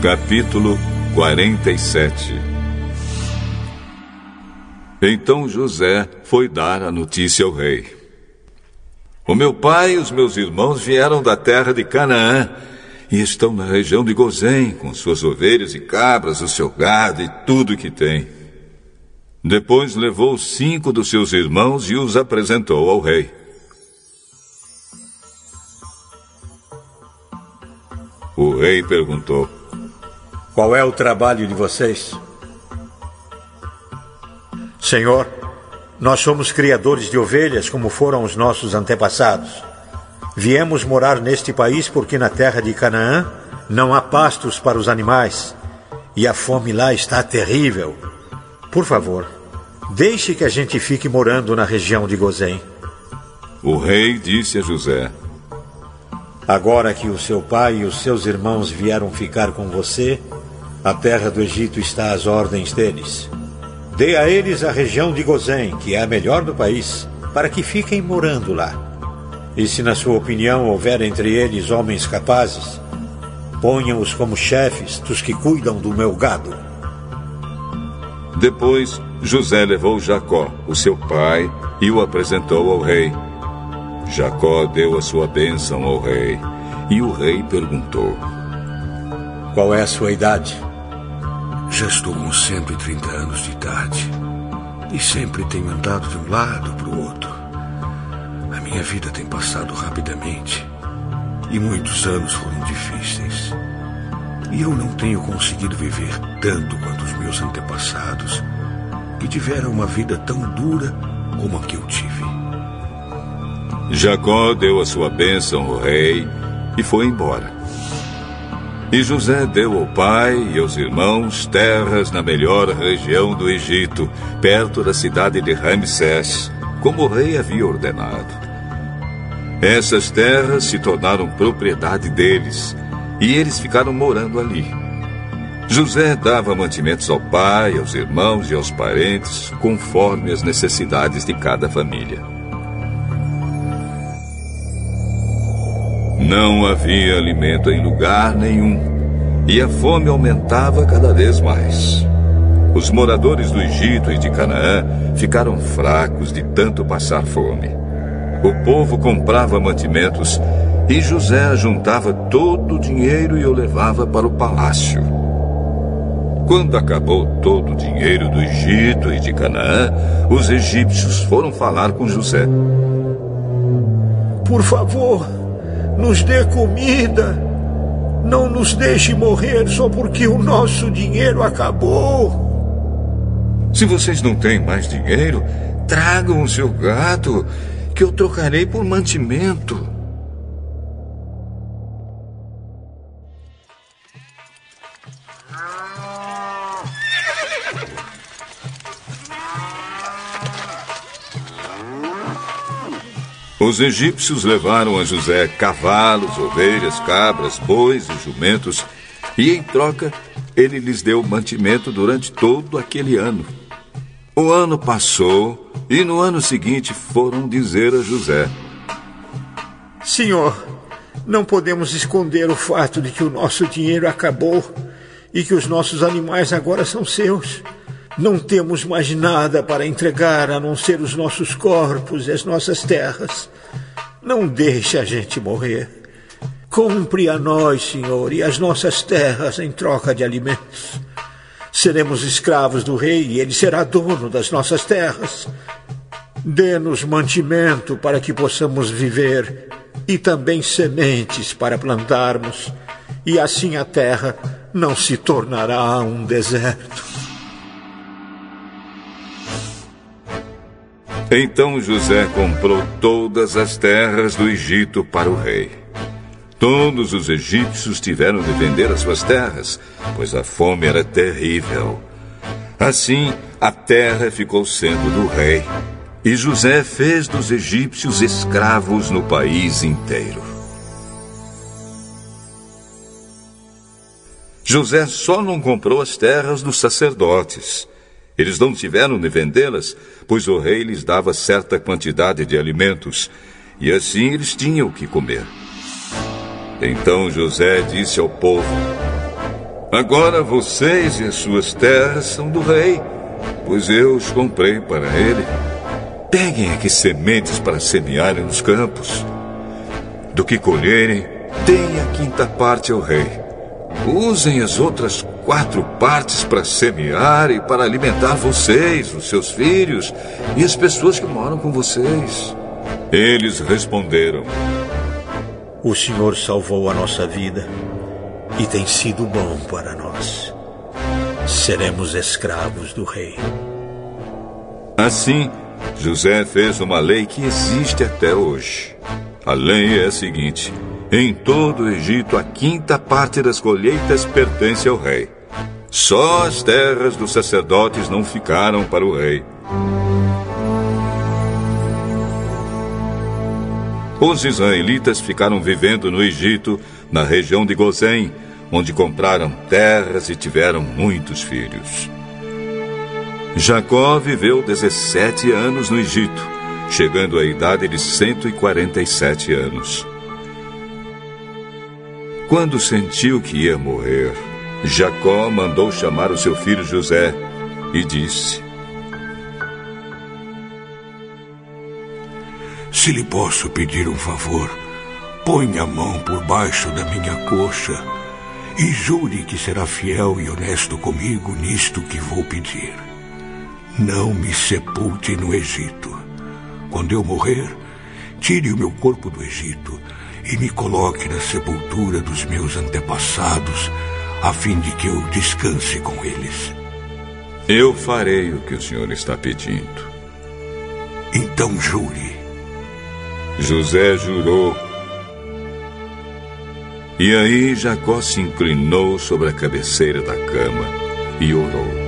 Capítulo 47 Então José foi dar a notícia ao rei. O meu pai e os meus irmãos vieram da terra de Canaã e estão na região de Gozém, com suas ovelhas e cabras, o seu gado e tudo que tem. Depois levou cinco dos seus irmãos e os apresentou ao rei. O rei perguntou: Qual é o trabalho de vocês? Senhor, nós somos criadores de ovelhas como foram os nossos antepassados. Viemos morar neste país porque na terra de Canaã não há pastos para os animais e a fome lá está terrível. Por favor, deixe que a gente fique morando na região de Gozém. O rei disse a José: Agora que o seu pai e os seus irmãos vieram ficar com você, a terra do Egito está às ordens deles. Dê a eles a região de Gozém, que é a melhor do país, para que fiquem morando lá. E se, na sua opinião, houver entre eles homens capazes, ponham-os como chefes dos que cuidam do meu gado. Depois, José levou Jacó, o seu pai, e o apresentou ao rei. Jacó deu a sua bênção ao rei, e o rei perguntou: Qual é a sua idade? Já estou com 130 anos de idade e sempre tenho andado de um lado para o outro. A minha vida tem passado rapidamente e muitos anos foram difíceis. E eu não tenho conseguido viver tanto quanto os meus antepassados, que tiveram uma vida tão dura como a que eu tive. Jacó deu a sua bênção ao rei e foi embora. E José deu ao pai e aos irmãos terras na melhor região do Egito, perto da cidade de Ramsés, como o rei havia ordenado. Essas terras se tornaram propriedade deles e eles ficaram morando ali. José dava mantimentos ao pai, aos irmãos e aos parentes, conforme as necessidades de cada família. Não havia alimento em lugar nenhum e a fome aumentava cada vez mais. Os moradores do Egito e de Canaã ficaram fracos de tanto passar fome. O povo comprava mantimentos e José juntava todo o dinheiro e o levava para o palácio. Quando acabou todo o dinheiro do Egito e de Canaã, os egípcios foram falar com José. Por favor, nos dê comida. Não nos deixe morrer só porque o nosso dinheiro acabou. Se vocês não têm mais dinheiro, tragam o seu gado, que eu trocarei por mantimento. Os egípcios levaram a José cavalos, ovelhas, cabras, bois e jumentos, e em troca ele lhes deu mantimento durante todo aquele ano. O ano passou e no ano seguinte foram dizer a José: Senhor, não podemos esconder o fato de que o nosso dinheiro acabou e que os nossos animais agora são seus. Não temos mais nada para entregar a não ser os nossos corpos e as nossas terras. Não deixe a gente morrer. Compre a nós, Senhor, e as nossas terras em troca de alimentos. Seremos escravos do rei e ele será dono das nossas terras. Dê-nos mantimento para que possamos viver e também sementes para plantarmos, e assim a terra não se tornará um deserto. Então José comprou todas as terras do Egito para o rei. Todos os egípcios tiveram de vender as suas terras, pois a fome era terrível. Assim, a terra ficou sendo do rei. E José fez dos egípcios escravos no país inteiro. José só não comprou as terras dos sacerdotes. Eles não tiveram de vendê-las, pois o rei lhes dava certa quantidade de alimentos, e assim eles tinham o que comer. Então José disse ao povo: Agora vocês e as suas terras são do rei, pois eu os comprei para ele. Peguem aqui sementes para semearem nos campos. Do que colherem, deem a quinta parte ao rei. Usem as outras quatro partes para semear e para alimentar vocês, os seus filhos e as pessoas que moram com vocês. Eles responderam: O Senhor salvou a nossa vida e tem sido bom para nós. Seremos escravos do rei. Assim, José fez uma lei que existe até hoje. A lei é a seguinte: em todo o Egito, a quinta parte das colheitas pertence ao rei. Só as terras dos sacerdotes não ficaram para o rei. Os israelitas ficaram vivendo no Egito, na região de Gozém, onde compraram terras e tiveram muitos filhos. Jacó viveu 17 anos no Egito, chegando à idade de 147 anos. Quando sentiu que ia morrer, Jacó mandou chamar o seu filho José e disse: Se lhe posso pedir um favor, ponha a mão por baixo da minha coxa e jure que será fiel e honesto comigo nisto que vou pedir. Não me sepulte no Egito. Quando eu morrer, tire o meu corpo do Egito e me coloque na sepultura dos meus antepassados, a fim de que eu descanse com eles. Eu farei o que o senhor está pedindo. Então jure. José jurou e aí Jacó se inclinou sobre a cabeceira da cama e orou.